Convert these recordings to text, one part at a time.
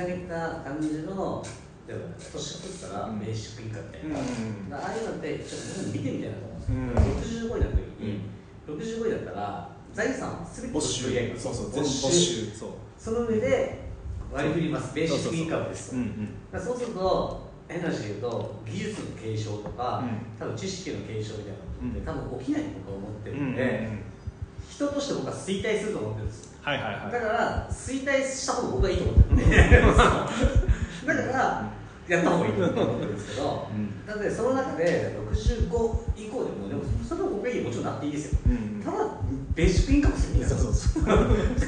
上げた感じの例えば年取ったらベーシックインカムみたいな、ああいうのってちょっと見てみたいなと思うんですよ、65になった時に、65になったら財産は全て没収。そうそう没没収。そう。その上で割り振ります。ベーシックインカムですと。そうすると変な話で言うと技術の継承とか、うん。多分知識の継承みたいなのって、うん。多分起きないと僕は思ってるうんうんん。で、人として僕は衰退すると思ってるんです。よはいはいはい。だから衰退した方が僕はいいと思ってる。ん。で だからやった方がいいと思ってるんですけどうん。だってその中で65以降でもでもそれは僕はいいもちろんなっていいですよ。うん。ただベーシックインカムするみんなそうそうそう。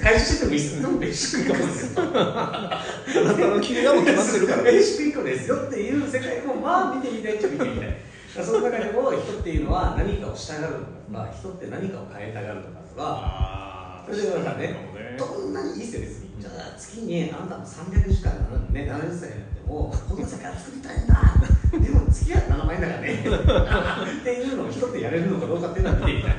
回収しててもいいですよ。でもベーシックインカムですよあなたの給料も決まってるからベーシックインカムですよっていう世界もまあ見てみたいっちゃ見てみたい。その中でも人っていうのは何かをしたがるとか人って何かを変えたがるのかとかあそれでだからね。どんなにいいですよ別にじゃあ月にあなたも300時間ね70歳になってもこんな世界を作りたいんだでも月は7万円だからね。っていうのを人ってやれるのかどうかっていうのは見てみたい。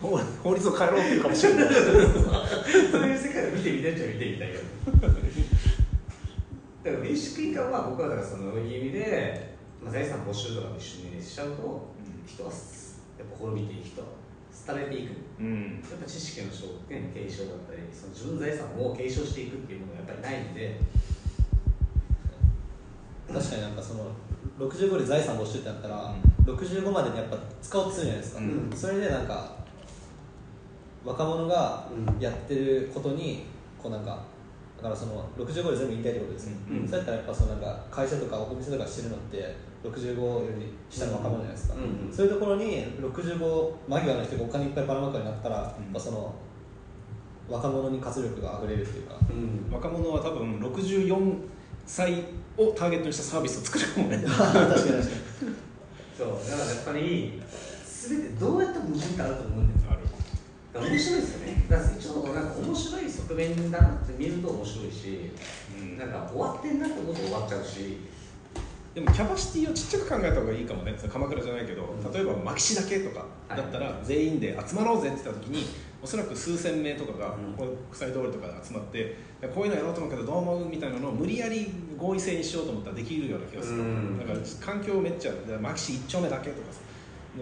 法法律を変えろっていうかもしれない。そういう世界を見てみたいっちゃ見てみたいけどだからベーシックインカムは僕はだからその意味で、まあ、財産没収とかも一緒にしちゃうと、人はやっぱ滅びていく人廃れていく。うん。やっぱ知識の証券継承だったりその自分の財産を継承していくっていうものがやっぱりないので。確かになんかその65で財産没収ってなったら、65までにやっぱ使おうとするじゃないですか、うん。それでなんか若者がうんやってることにこうなんかだからその65で全部引退ってことですね、うん。そうやったらやっぱそのなんか会社とかお店とかしてるのって65より下の若者じゃないですか、うん。うん。そういうところに65間際の人がお金いっぱいばらまくようになったら、やっぱその若者に活力があふれるっていうか。うん。若者は多分64歳をターゲットにしたサービスを作るかもね。確かに確かに。そう。だからやっぱり全てどうやっても矛盾ってあると思うんだよある。だから面白いですよね。だから一応なんか面白い側面だなって見ると面白いし、うん。なんか終わってんなってこと終わっちゃうし。でもキャパシティをちっちゃく考えた方がいいかもね。鎌倉じゃないけどうん。例えばマキシだけとかだったら全員で集まろうぜって言った時におそらく数千名とかがうん。こう国際通りとかで集まってこういうのやろうと思うけどどう思うみたいなのを無理やり合意性にしようと思ったらできるような気がする。うん。だから環境めっちゃマキシ1丁目だけとかさ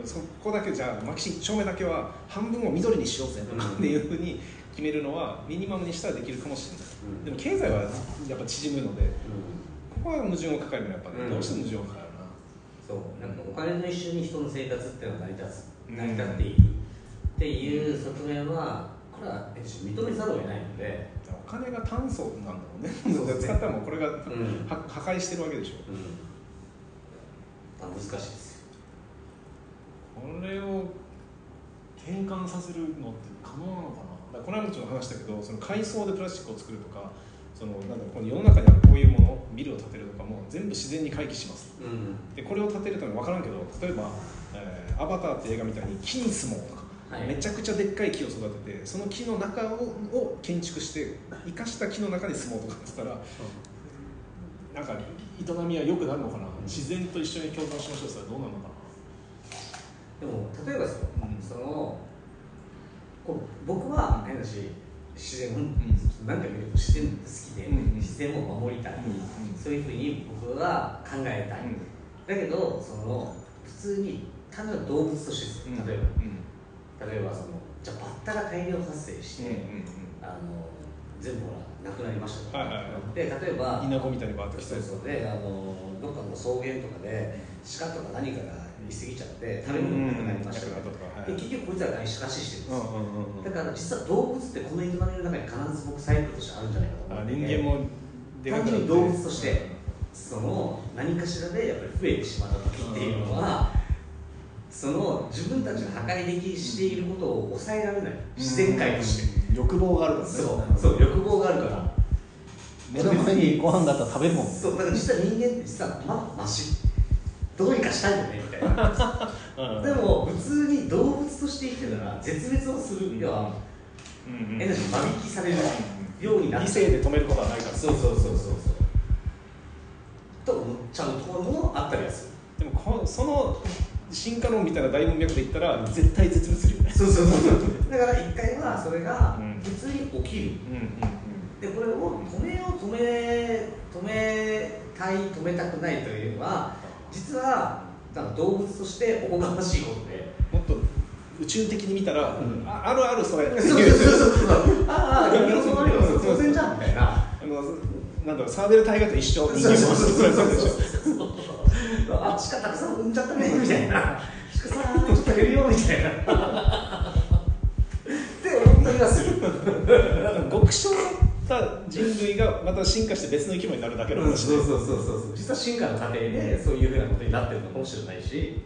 そこだけじゃあマキシ1丁目だけは半分を緑にしようぜとかうん。っていうふうに決めるのはミニマムにしたらできるかもしれない。でも経済はやっぱ縮むのでここは矛盾を抱えるのはやっぱね、うん。どうしても矛盾を抱えるな。そう。なんかお金と一緒に人の生活っていうのが成り立つうん。成り立っている。っていう側面はこれは認めざるを得ないので、お金が炭素なんだろうねね。使ったらもうこれが、はうん。破壊してるわけでしょ。まあ、難しいです。よこれを転換させるのって可能なのかな？だからこの間もちょっと話したけどその海藻でプラスチックを作るとかそのなんだろうこの世の中にあるこういうものビルを建てるとかも全部自然に回帰します。うん。でこれを建てるために分からんけど例えば、えーアバター」って映画みたいに木に住もうとか、はい。めちゃくちゃでっかい木を育ててその木の中をを建築して生かした木の中に住もうとかって言ったら、なんか営みは良くなるのかな、自然と一緒に共存しましょうそれはどうなのかでも例えばですよ、うん。そのこう僕は変だし自然を、ん。何回も言うと自然好きで、うんうん。自然を守りたい、うんうん。そういうふうに僕は考えたい、うん。だけどその普通に単なる動物として例えば、例えばそのじゃあバッタが大量発生して、あの全部ほらなくなりました。と、はいで例えば稲子みたいにバーッと来て。そうそう。であのどっかの草原とかで鹿とか何かがいすぎちゃって食べ物がなくなりました。うん結局こいつらが仕しし。てるんですよ、うんうん。だから実は動物ってこの営みの中に必ず僕サイクルとしてあるんじゃないかと思あって人間も単純に動物としてその何かしらでやっぱり増えてしまった時っていうのはその自分たちが破壊できしていることを抑えられない。自然界としてうん欲望があるからね。そうそう欲望があるから。目の前にご飯があったら食べるもん。そうだから実は人間って実はまだマシ。どうにかしたいよねみたいな。うん。でも普通に動物として生きてたら絶滅をする要はうんうん。エナジー間引きされるようにな理って性で止めることはないから。そうそうそうそうそう。と思っちゃうところもあったりはする。でもこその進化論みたいな大文脈で言ったら絶対絶滅するそうそうそう。そうだから一回はそれがうん。普通に起きる。うんうんでこれを止めよう止め止めたい止めたくないというのは実はなんか動物としておこがましいことで。もっと宇宙的に見たら、うん。ああるあるそれってそう。そうそうそうああ人間そうなるよ当然じゃんみたいな。あのなんだろうサーベル大河と一緒。そうそうそうそうそう人間もそうあ鹿たくさん産んじゃったねみたいな鹿さんちょっと減るよみたいな。って思ったりはする極小だった人類がまた進化して別の生き物になるだけの話で、そうそうそうそう。実は進化の過程でそういうふうなことになってるのかもしれないし